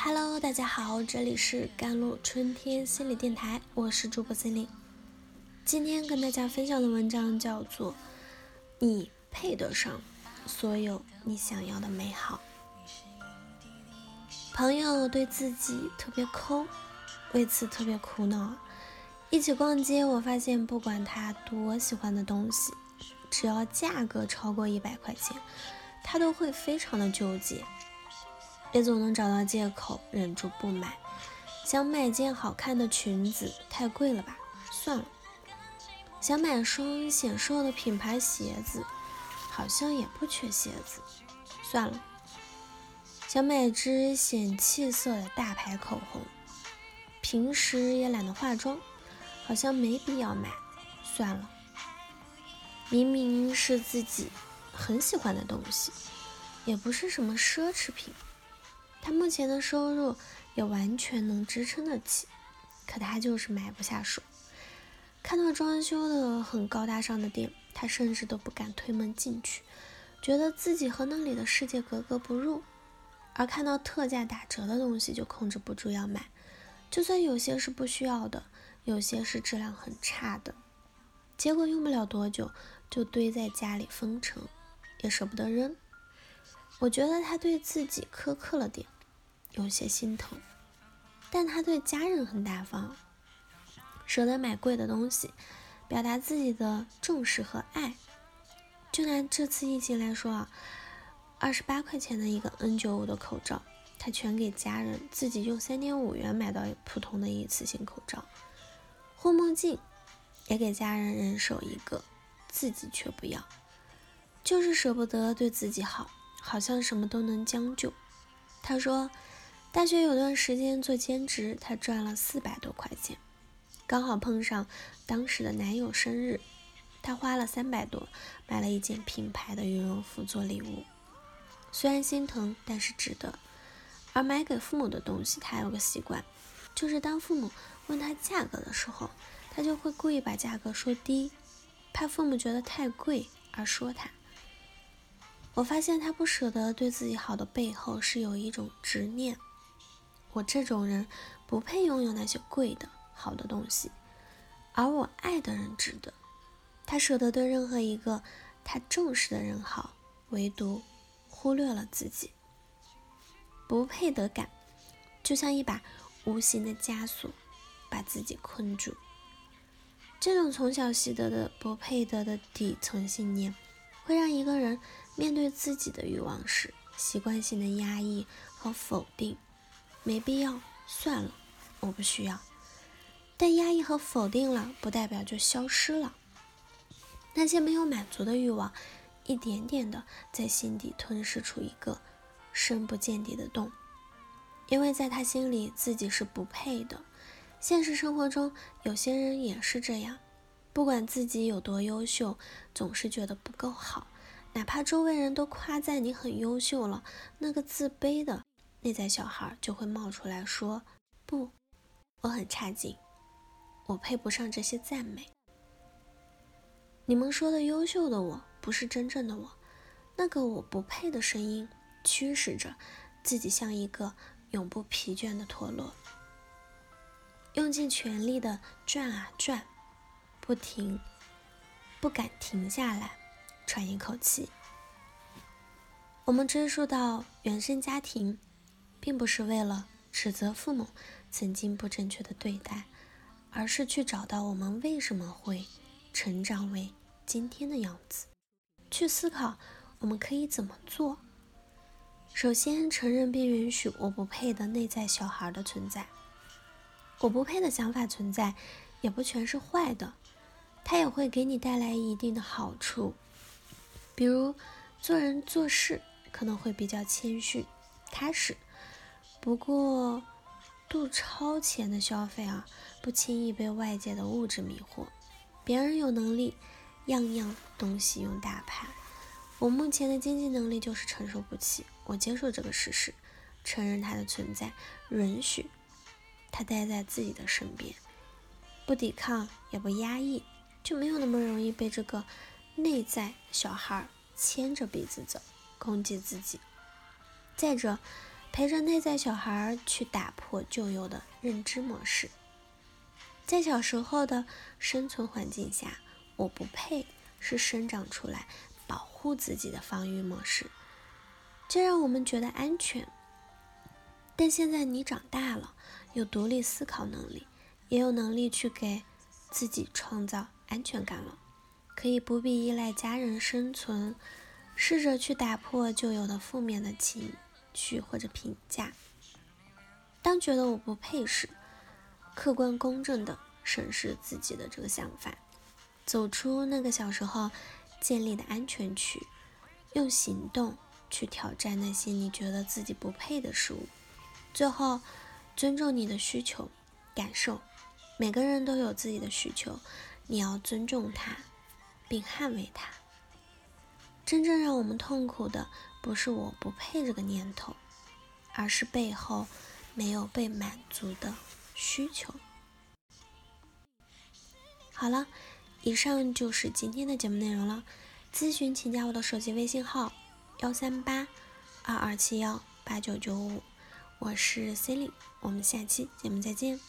Hello，大家好，这里是甘露春天心理电台，我是主播心灵。今天跟大家分享的文章叫做《你配得上所有你想要的美好》。朋友对自己特别抠，为此特别苦恼。一起逛街，我发现不管他多喜欢的东西，只要价格超过一百块钱，他都会非常的纠结。也总能找到借口忍住不买。想买件好看的裙子，太贵了吧？算了。想买双显瘦的品牌鞋子，好像也不缺鞋子，算了。想买支显气色的大牌口红，平时也懒得化妆，好像没必要买，算了。明明是自己很喜欢的东西，也不是什么奢侈品。他目前的收入也完全能支撑得起，可他就是买不下手。看到装修的很高大上的店，他甚至都不敢推门进去，觉得自己和那里的世界格格不入。而看到特价打折的东西，就控制不住要买，就算有些是不需要的，有些是质量很差的，结果用不了多久就堆在家里封尘，也舍不得扔。我觉得他对自己苛刻了点。有些心疼，但他对家人很大方，舍得买贵的东西，表达自己的重视和爱。就拿这次疫情来说啊，二十八块钱的一个 N95 的口罩，他全给家人，自己用三点五元买到普通的一次性口罩。护目镜也给家人人手一个，自己却不要，就是舍不得对自己好，好像什么都能将就。他说。大学有段时间做兼职，他赚了四百多块钱，刚好碰上当时的男友生日，他花了三百多买了一件品牌的羽绒服做礼物，虽然心疼，但是值得。而买给父母的东西，他有个习惯，就是当父母问他价格的时候，他就会故意把价格说低，怕父母觉得太贵而说他。我发现他不舍得对自己好的背后，是有一种执念。我这种人不配拥有那些贵的好的东西，而我爱的人值得。他舍得对任何一个他重视的人好，唯独忽略了自己。不配得感就像一把无形的枷锁，把自己困住。这种从小习得的不配得的底层信念，会让一个人面对自己的欲望时，习惯性的压抑和否定。没必要，算了，我不需要。但压抑和否定了，不代表就消失了。那些没有满足的欲望，一点点的在心底吞噬出一个深不见底的洞，因为在他心里自己是不配的。现实生活中，有些人也是这样，不管自己有多优秀，总是觉得不够好，哪怕周围人都夸赞你很优秀了，那个自卑的。内在小孩就会冒出来说：“不，我很差劲，我配不上这些赞美。你们说的优秀的我，不是真正的我。那个我不配的声音，驱使着自己像一个永不疲倦的陀螺，用尽全力的转啊转，不停，不敢停下来，喘一口气。我们追溯到原生家庭。”并不是为了指责父母曾经不正确的对待，而是去找到我们为什么会成长为今天的样子，去思考我们可以怎么做。首先，承认并允许我不配的内在小孩的存在。我不配的想法存在，也不全是坏的，它也会给你带来一定的好处，比如做人做事可能会比较谦逊、踏实。不过，度超前的消费啊，不轻易被外界的物质迷惑。别人有能力，样样东西用大牌，我目前的经济能力就是承受不起。我接受这个事实，承认它的存在，允许它待在自己的身边，不抵抗也不压抑，就没有那么容易被这个内在小孩牵着鼻子走，攻击自己。再者。陪着内在小孩去打破旧有的认知模式。在小时候的生存环境下，我不配是生长出来保护自己的防御模式，这让我们觉得安全。但现在你长大了，有独立思考能力，也有能力去给自己创造安全感了，可以不必依赖家人生存，试着去打破旧有的负面的情去或者评价。当觉得我不配时，客观公正的审视自己的这个想法，走出那个小时候建立的安全区，用行动去挑战那些你觉得自己不配的事物。最后，尊重你的需求、感受。每个人都有自己的需求，你要尊重它，并捍卫它。真正让我们痛苦的，不是我不配这个念头，而是背后没有被满足的。需求。好了，以上就是今天的节目内容了。咨询请加我的手机微信号：幺三八二二七幺八九九五，我是 c e l i n e 我们下期节目再见。